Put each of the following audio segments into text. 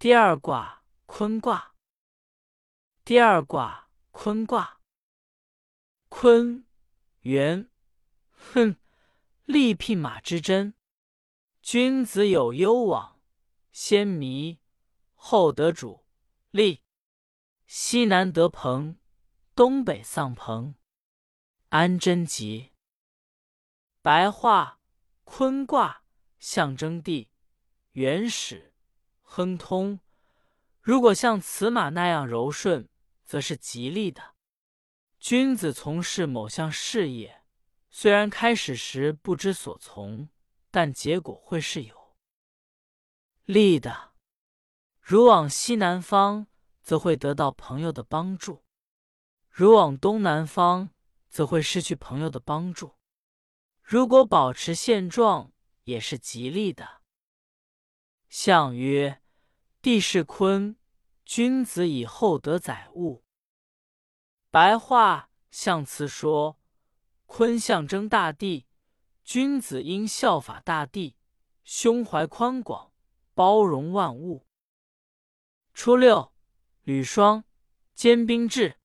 第二卦坤卦。第二卦坤卦。坤，元，哼，利聘马之贞。君子有攸往，先迷，后得主。利，西南得朋，东北丧朋。安贞吉。白话：坤卦象征地原始亨通，如果像此马那样柔顺，则是吉利的。君子从事某项事业，虽然开始时不知所从，但结果会是有利的。如往西南方，则会得到朋友的帮助；如往东南方，则会失去朋友的帮助。如果保持现状，也是吉利的。象曰：地势坤，君子以厚德载物。白话象辞说：坤象征大地，君子应效法大地，胸怀宽广，包容万物。初六，履霜，坚冰至。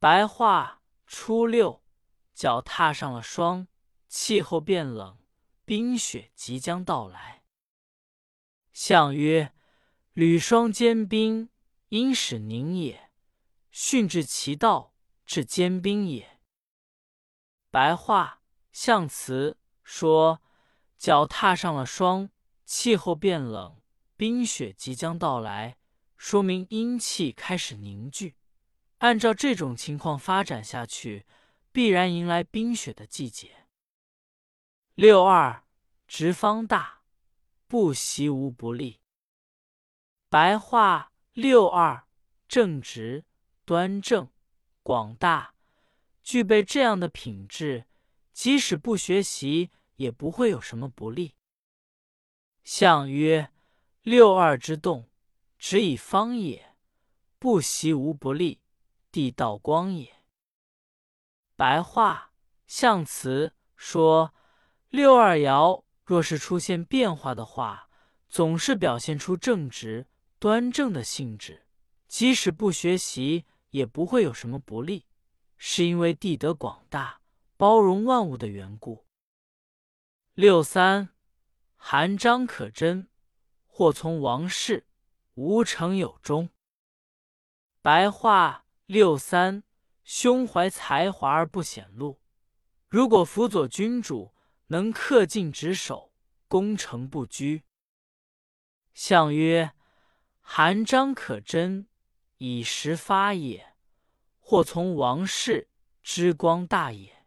白话：初六，脚踏上了霜。气候变冷，冰雪即将到来。象曰：履霜坚冰，因使凝也；训至其道，至坚冰也。白话象辞说：脚踏上了霜，气候变冷，冰雪即将到来，说明阴气开始凝聚。按照这种情况发展下去，必然迎来冰雪的季节。六二直方大，不习无不利。白话：六二正直、端正、广大，具备这样的品质，即使不学习，也不会有什么不利。象曰：六二之动，直以方也，不习无不利，地道光也。白话象辞说。六二爻若是出现变化的话，总是表现出正直端正的性质，即使不学习，也不会有什么不利，是因为地德广大、包容万物的缘故。六三，含章可贞，或从王室，无成有终。白话：六三，胸怀才华而不显露，如果辅佐君主。能恪尽职守，攻城不居。象曰：含章可贞，以时发也；或从王室，之光大也。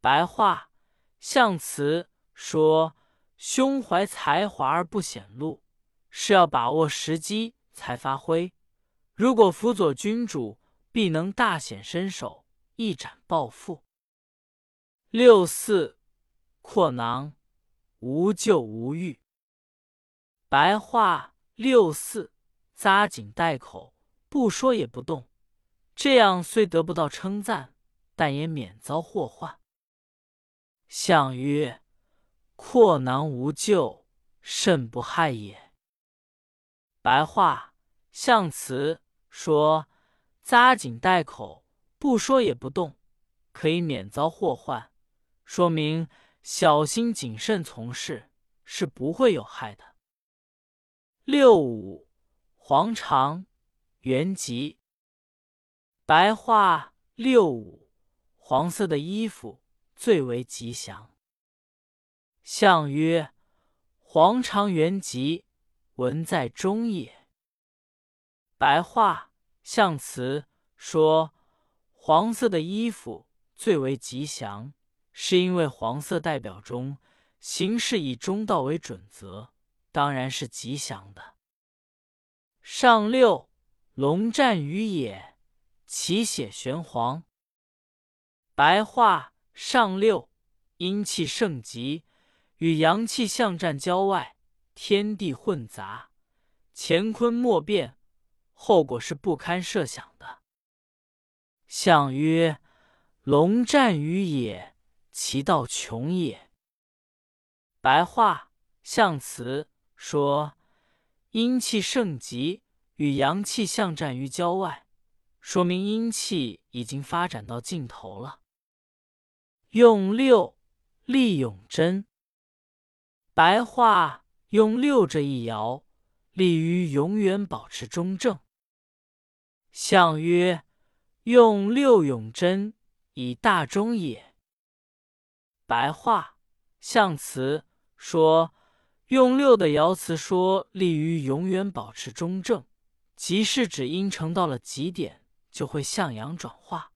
白话象辞说：胸怀才华而不显露，是要把握时机才发挥。如果辅佐君主，必能大显身手，一展抱负。六四。阔囊，无咎无欲。白话六四，扎紧带口，不说也不动。这样虽得不到称赞，但也免遭祸患。象曰：阔囊无咎，甚不害也。白话象辞说：扎紧带口，不说也不动，可以免遭祸患，说明。小心谨慎从事是不会有害的。六五黄长元吉。白话六五黄色的衣服最为吉祥。象曰：黄长元吉，文在中也。白话象辞说：黄色的衣服最为吉祥。是因为黄色代表中行事以中道为准则，当然是吉祥的。上六，龙战于野，其血玄黄。白话：上六，阴气盛极，与阳气相战郊外，天地混杂，乾坤莫变，后果是不堪设想的。象曰：龙战于野。其道穷也。白话象辞说：阴气盛极，与阳气相战于郊外，说明阴气已经发展到尽头了。用六立永贞，白话用六这一爻，利于永远保持中正。象曰：用六永贞，以大中也。白话象辞说。用六的爻辞说利于永远保持中正，即是指阴成到了极点就会向阳转化。